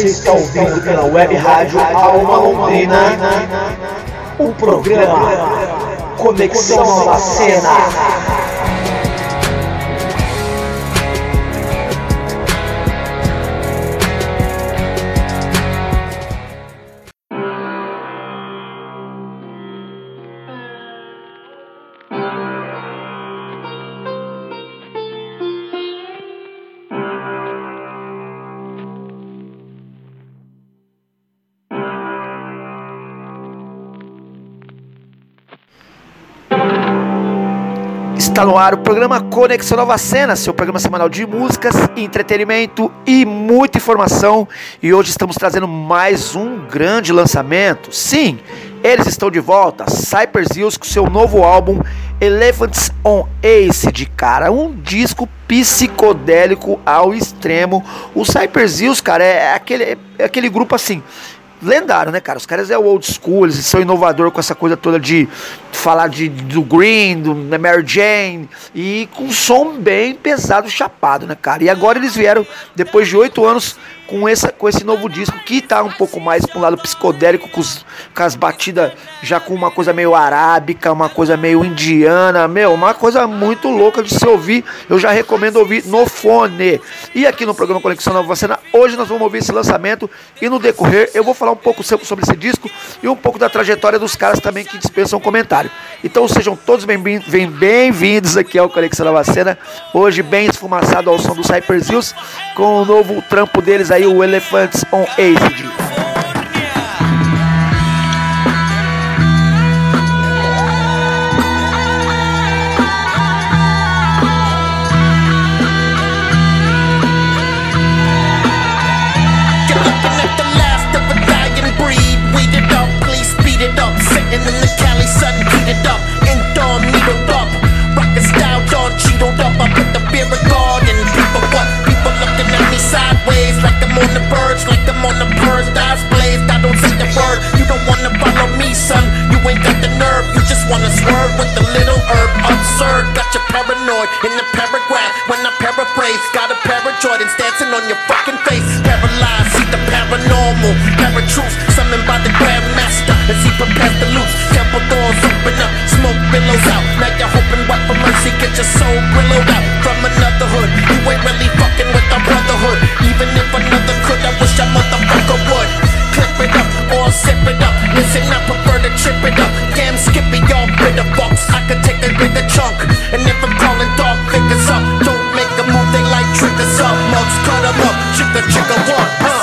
Você está ouvindo pela web rádio Alma Londrina o programa Conexão na Está no ar o programa Conexão Nova Cena, seu programa semanal de músicas, entretenimento e muita informação. E hoje estamos trazendo mais um grande lançamento. Sim, eles estão de volta, Cypress Hills com seu novo álbum Elephants on Acid, cara, um disco psicodélico ao extremo. O Cypress Hills, cara, é aquele, é aquele grupo assim, lendário, né, cara? Os caras é o old school, eles são inovador com essa coisa toda de falar de, do Green, do Mary Jane, e com um som bem pesado, chapado, né, cara? E agora eles vieram, depois de oito anos, com, essa, com esse novo disco que tá um pouco mais um lado psicodélico, com, os, com as batidas já com uma coisa meio arábica, uma coisa meio indiana, meu, uma coisa muito louca de se ouvir. Eu já recomendo ouvir no fone. E aqui no programa Conexão Nova Cena, hoje nós vamos ouvir esse lançamento e no decorrer eu vou falar um pouco sobre esse disco e um pouco da trajetória dos caras também que dispensam comentário. Então sejam todos bem-vindos bem aqui ao Conexão Nova Cena. Hoje bem esfumaçado ao som do Cypress Hills com o novo trampo deles aí o Elephants on Acid. Ain't got the nerve. You just wanna swerve with the little herb. Absurd, got you paranoid in the paragraph. When I paraphrase, got a pair of Jordans dancing on your fucking face. Paralyzed, see the paranormal, paratruth, summoned by the grandmaster as he prepares to loose. Temple doors open up, smoke billows out. Now you're hoping what for mercy, get your soul grilled out from another hood. You ain't really fucking with our brotherhood. Even if another could, I wish a motherfucker would. Or sip it up. Listen, I prefer to trip it up. Damn, skippy, y'all bitter box. I could take a bigger chunk. And if I'm calling dog figures up, don't make a move, they like triggers up. Mugs cut them up, chicka chicka one, huh?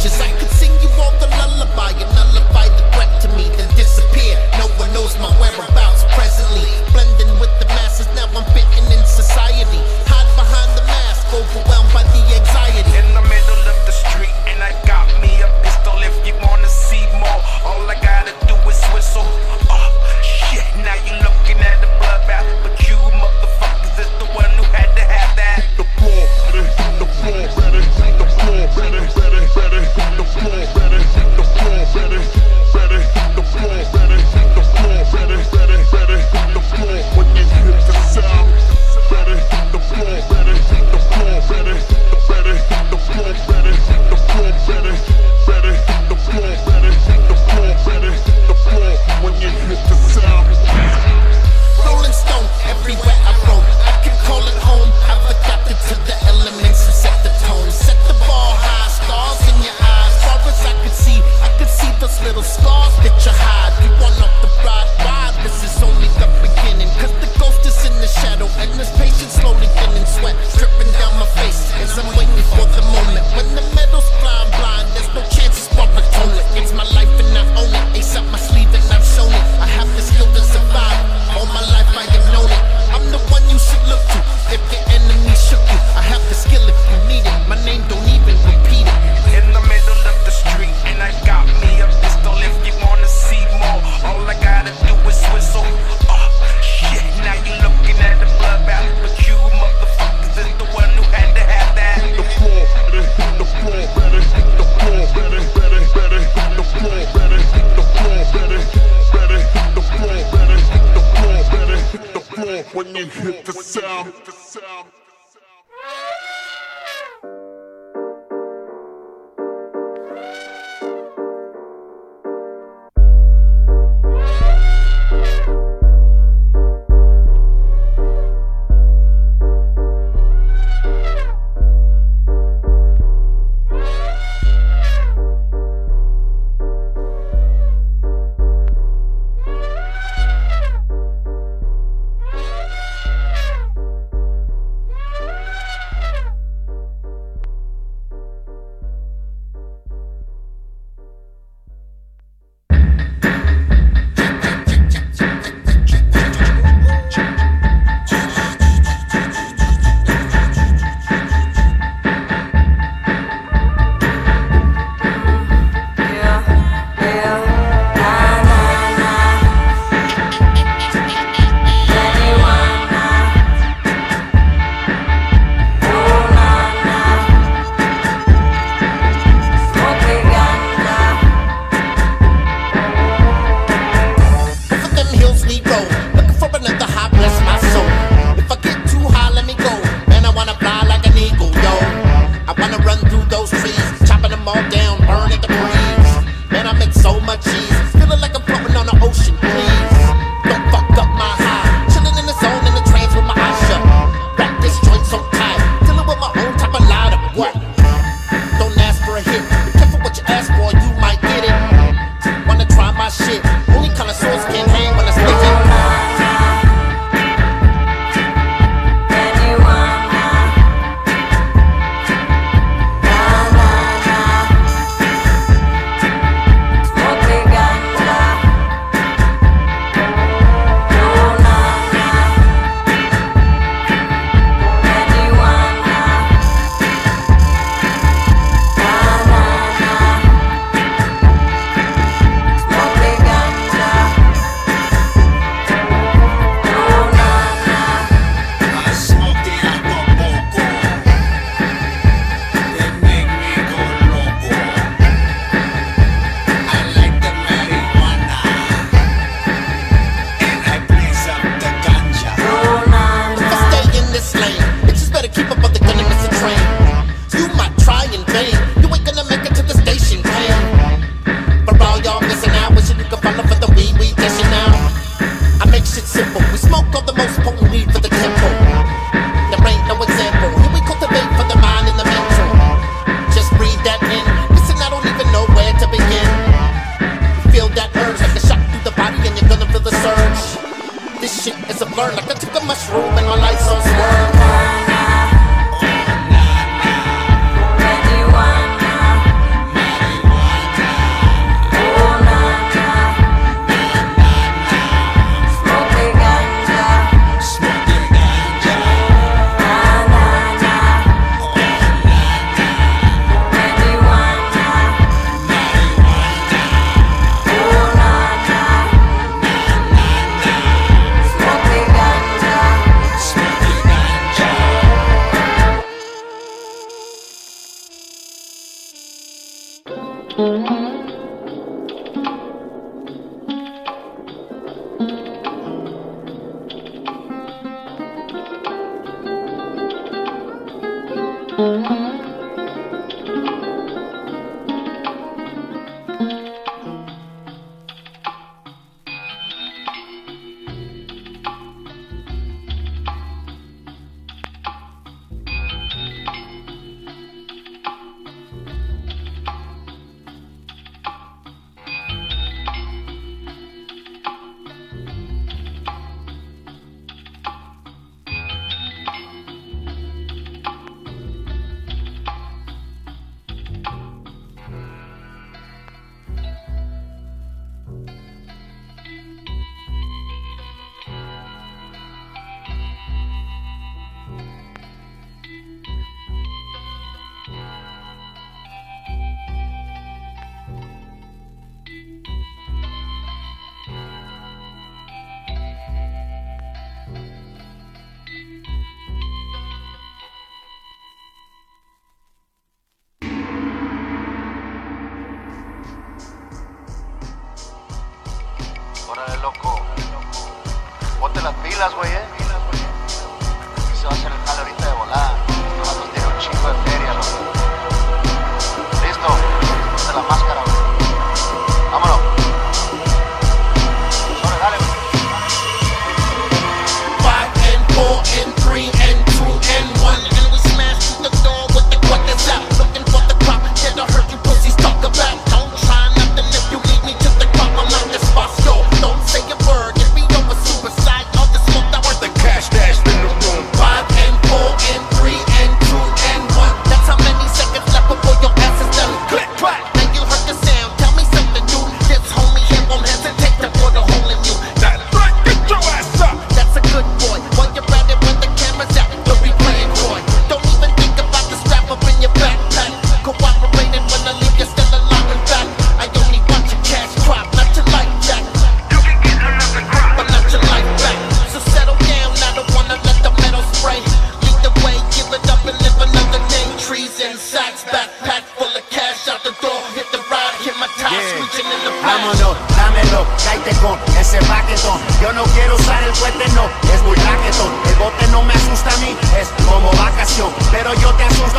just like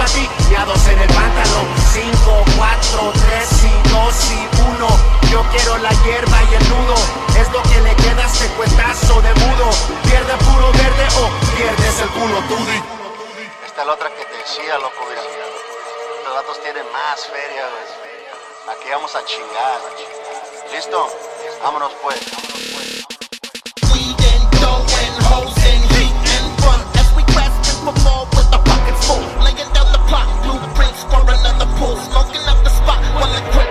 platillados en el pantalón 5, 4, 3 y 2 y 1 Yo quiero la hierba y el nudo Es lo que le queda a este cuetazo de mudo Pierde puro verde o pierdes el culo tudi Esta es la otra que te decía, loco, mira Estos datos tienen más feria, güey. Aquí vamos a chingar, ¿Listo? Vámonos pues. Vámonos pues. the pool, smoking up the spot while the grip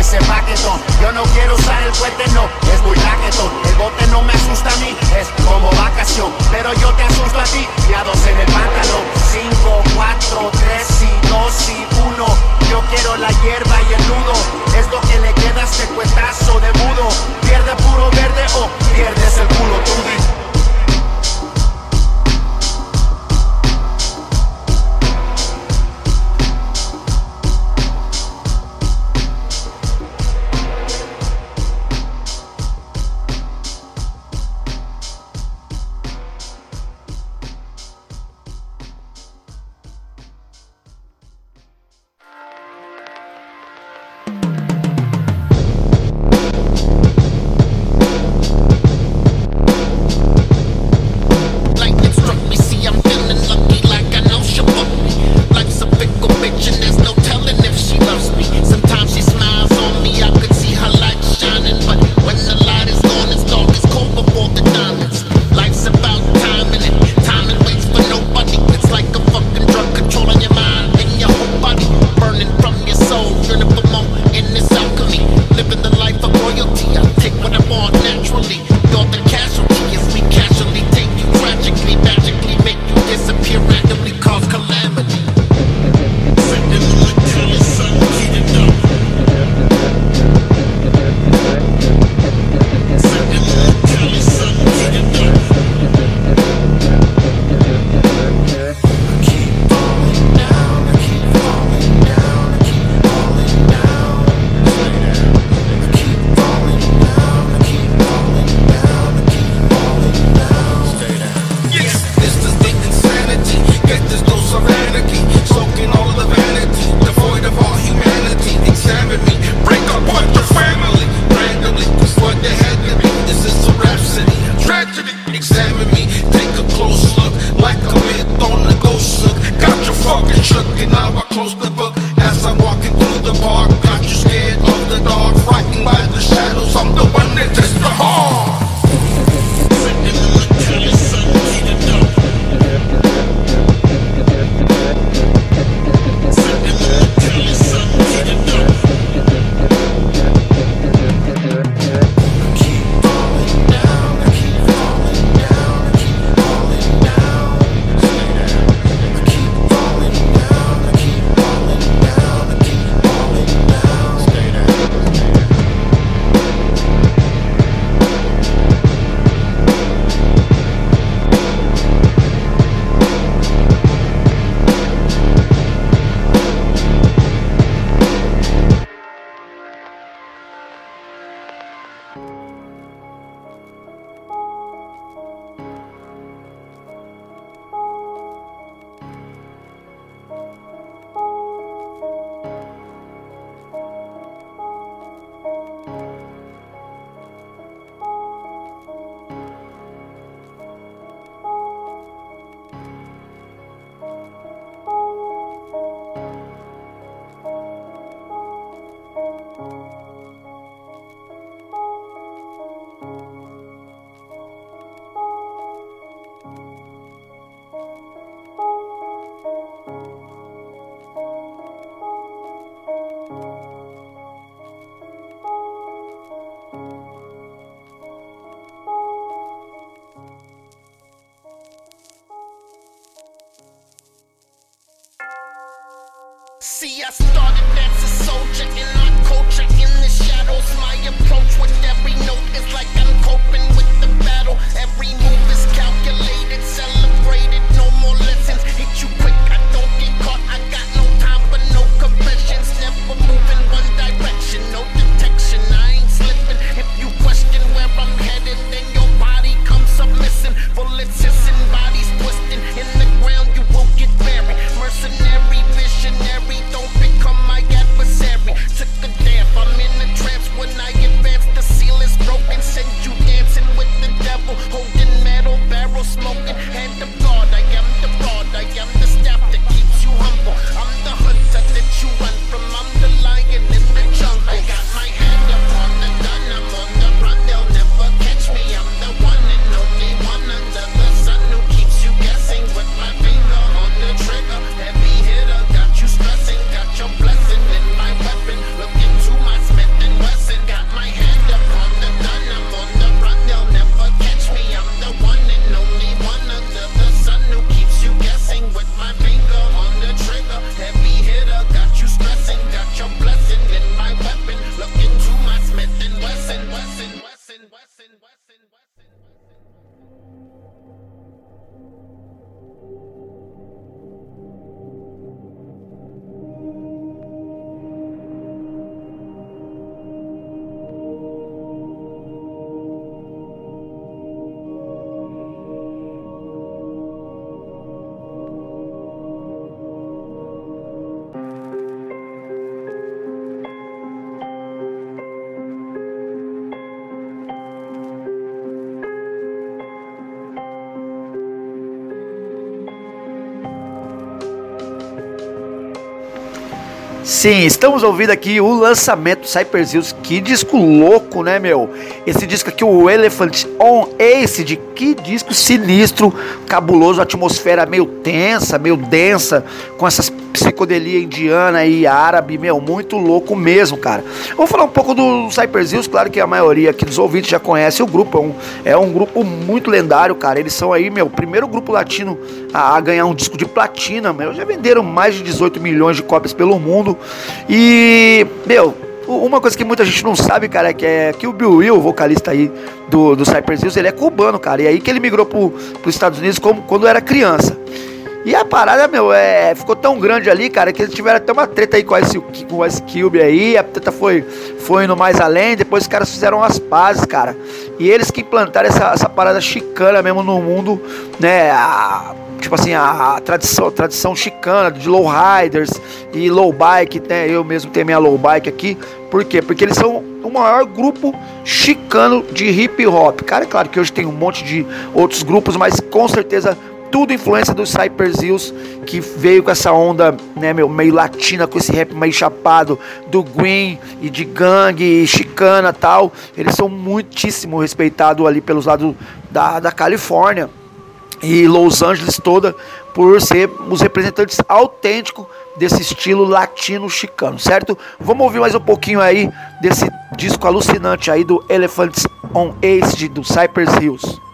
ese paquetón. Yo no quiero usar el puente, no, es muy raquetón. El bote no me asusta a mí, es como vacación. Pero yo te asusto a ti, y a dos en el pantalón. 5, 4, 3 y dos y uno. Yo quiero la hierba y el nudo. Es lo que le queda a este cuetazo de mudo. Pierde puro verde o pierdes el culo, tú power I started as a soldier in my culture. In the shadows, my approach with every note is like I'm coping with the battle. Every move is calculated, celebrated. No more lessons. Hit you quick, I don't get caught. I got no time for no confessions. Never moving one direction, no detection. I ain't slipping. If you question where I'm headed, then your body comes up missing. Bullets hiss Sim, estamos ouvindo aqui o lançamento Cypress Hills. Que disco louco, né, meu? Esse disco aqui, o Elephant on Acid. Que disco sinistro, cabuloso, atmosfera meio tensa, meio densa, com essas psicodelia indiana e árabe, meu, muito louco mesmo, cara. Vou falar um pouco do Cypress Hills, claro que a maioria aqui dos ouvintes já conhece o grupo, é um, é um grupo muito lendário, cara. Eles são aí, meu, primeiro grupo latino a, a ganhar um disco de platina, meu. Já venderam mais de 18 milhões de cópias pelo mundo. E, meu, uma coisa que muita gente não sabe, cara, é que, é que o Bill Will, o vocalista aí do, do Cypress Hills, ele é cubano, cara. E aí que ele migrou para os Estados Unidos como, quando era criança. E a parada, meu, é, ficou tão grande ali, cara, que eles tiveram até uma treta aí com esse, com o Ice Cube aí. A treta foi, foi indo mais além. Depois os caras fizeram as pazes, cara. E eles que implantaram essa, essa parada chicana mesmo no mundo, né? A, tipo assim, a, a tradição, a tradição chicana de low riders e low bike, né? Eu mesmo tenho minha low bike aqui. Por quê? Porque eles são o maior grupo chicano de hip hop. Cara, é claro que hoje tem um monte de outros grupos, mas com certeza tudo influência do Cypress Hills, que veio com essa onda, né, meu, meio latina, com esse rap meio chapado, do Green e de gangue, chicana tal. Eles são muitíssimo respeitados ali pelos lados da, da Califórnia e Los Angeles toda por ser os representantes autênticos desse estilo latino chicano, certo? Vamos ouvir mais um pouquinho aí desse disco alucinante aí do Elephants on Acid do Cypress Hills.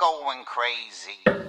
Going crazy.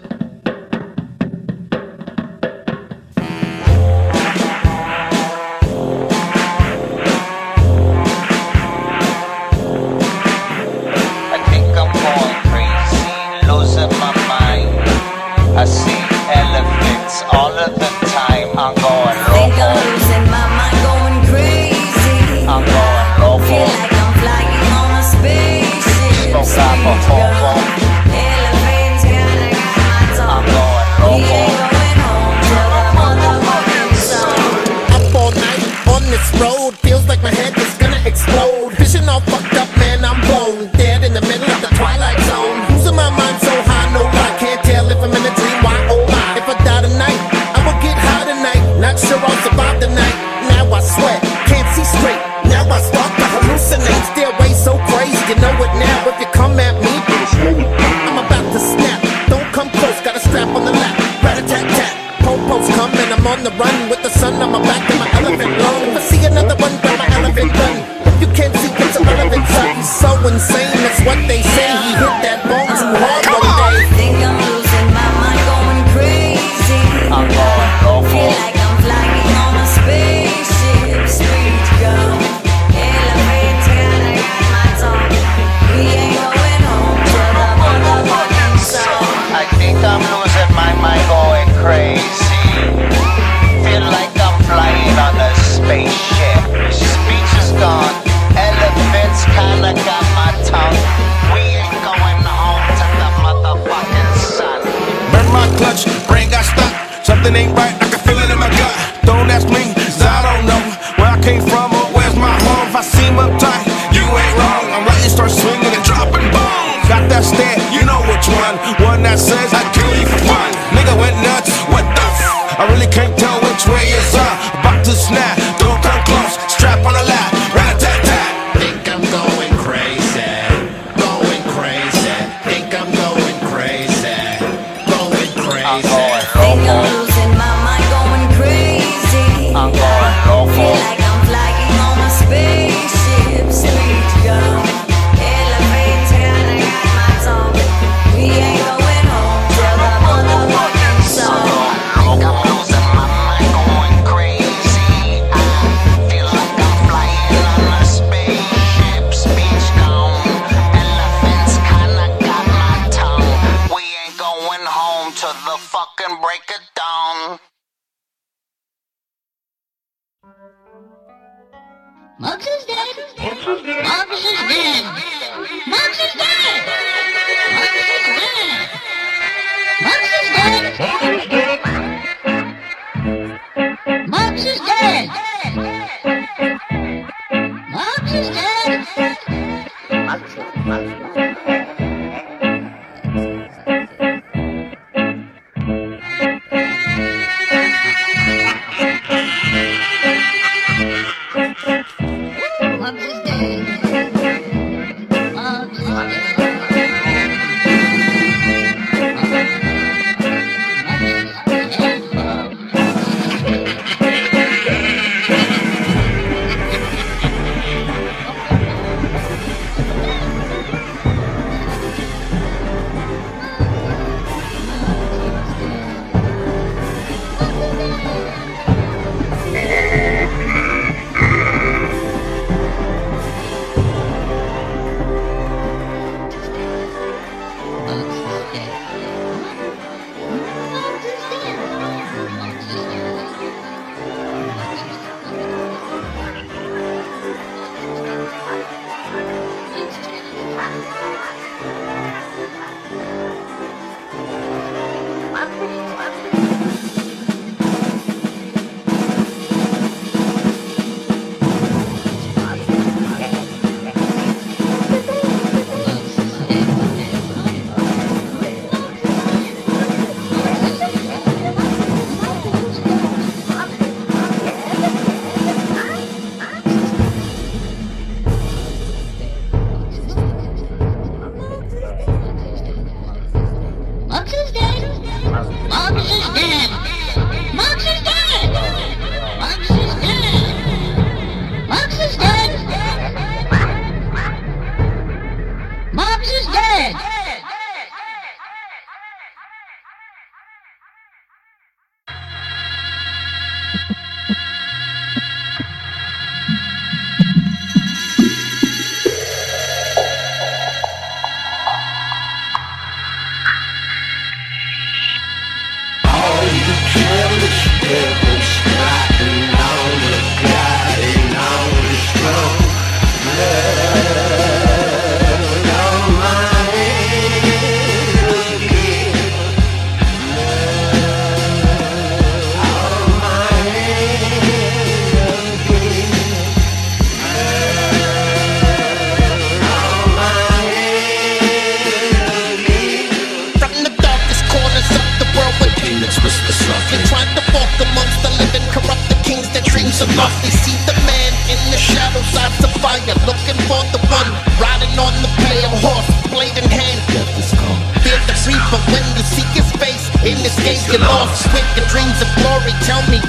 fire, looking for the one. Riding on the pale horse, blade in hand. Death is come. Fear the reaper when you seek his face. In this game, you're lost. With your dreams of glory, tell me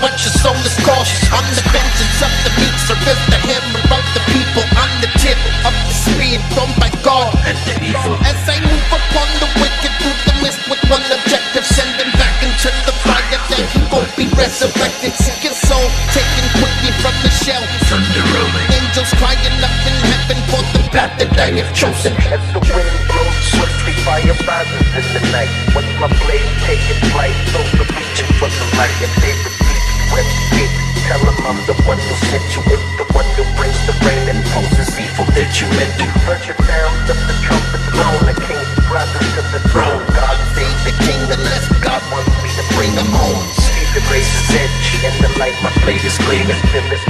chosen. As the wind blows swiftly, fire rises in the night. When my blade taking flight, those are reaching for the light. If they repeat, investigate. Tell them I'm the one who sent you in, the one who brings the rain and poses evil that you meant to. Heard your sound of the trumpet blown, the king's brothers to the throne. God save the king unless God wants me to bring him home. See the grace razor's edge and the light, my blade is gleaming. Is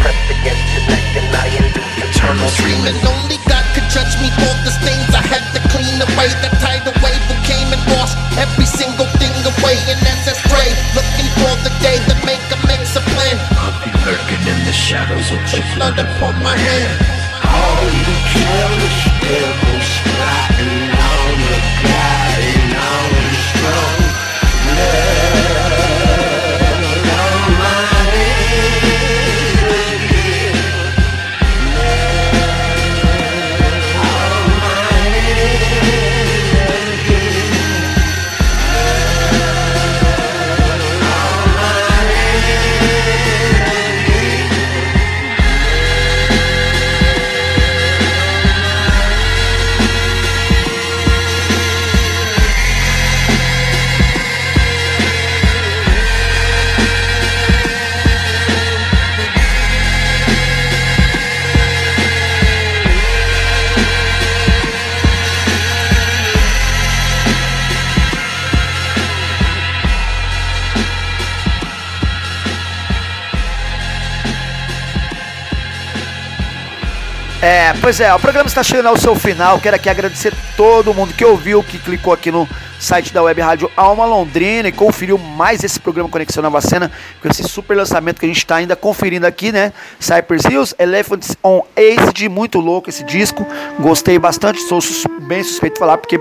pois é, o programa está chegando ao seu final. Quero aqui agradecer todo mundo que ouviu, que clicou aqui no site da Web Rádio Alma Londrina e conferiu mais esse programa Conexão Nova Cena, com esse super lançamento que a gente está ainda conferindo aqui, né? Cypress Hills, Elephants on Acid, muito louco esse disco. Gostei bastante, sou sus- bem suspeito de falar, porque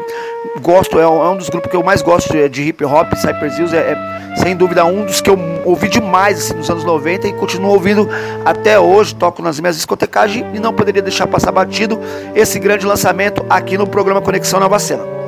gosto, é um, é um dos grupos que eu mais gosto de, de hip hop. Cypress Hills é, é, sem dúvida um dos que eu ouvi demais assim, nos anos 90 e continuo ouvindo até hoje. Toco nas minhas discotecagens e não poderia deixar passar batido esse grande lançamento aqui no programa Conexão Nova Cena.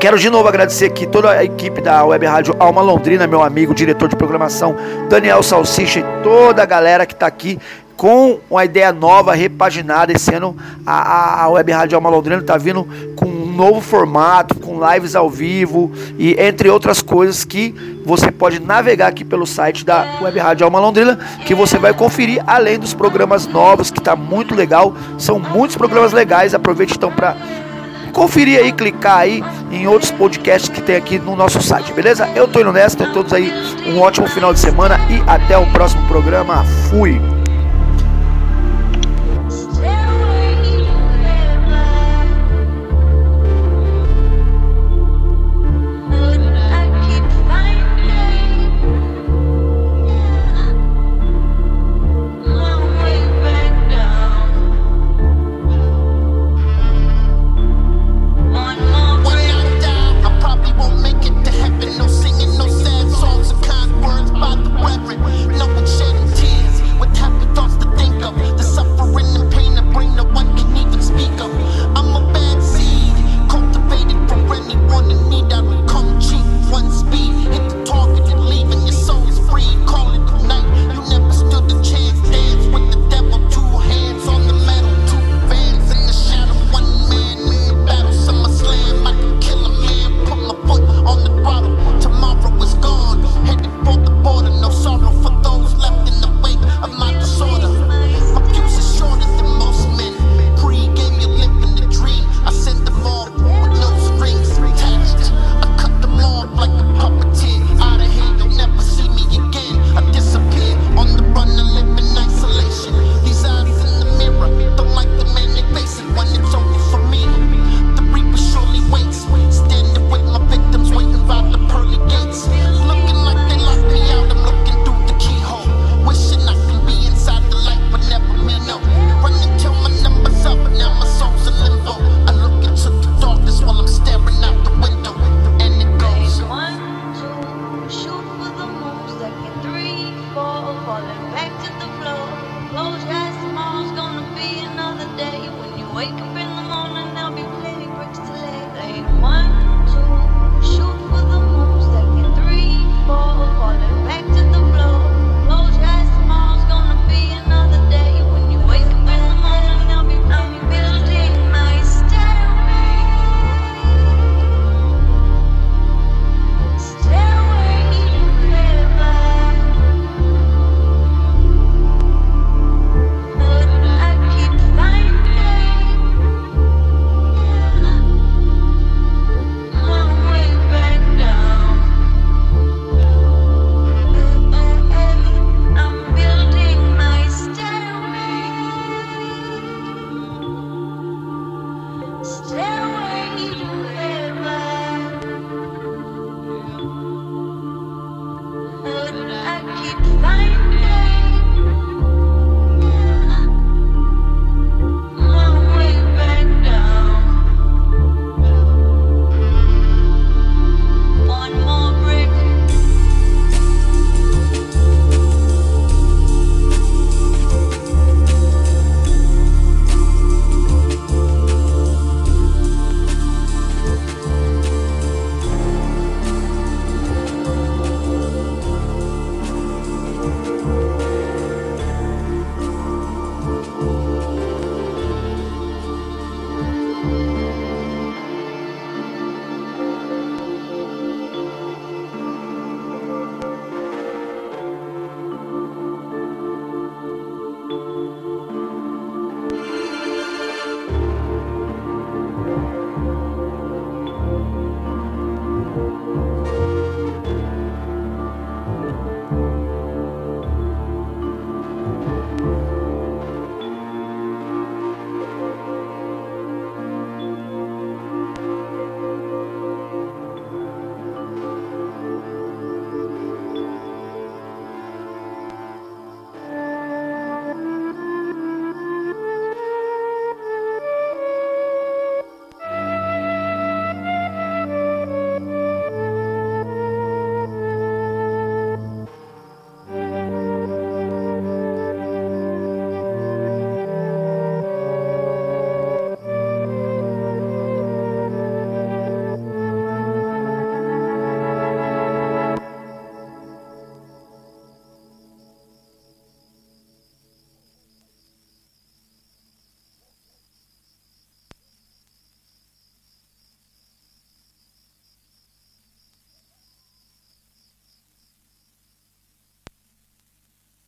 Quero de novo agradecer aqui toda a equipe da Web Rádio Alma Londrina, meu amigo, diretor de programação Daniel Salsicha e toda a galera que está aqui com uma ideia nova, repaginada. Esse ano a, a- Web Rádio Alma Londrina está vindo com um novo formato, com lives ao vivo e entre outras coisas que você pode navegar aqui pelo site da Web Rádio Alma Londrina, que você vai conferir além dos programas novos, que está muito legal. São muitos programas legais. Aproveite então para conferir aí, clicar aí em outros podcasts que tem aqui no nosso site, beleza? Eu tô indo nessa, tenham todos aí um ótimo final de semana e até o próximo programa. Fui!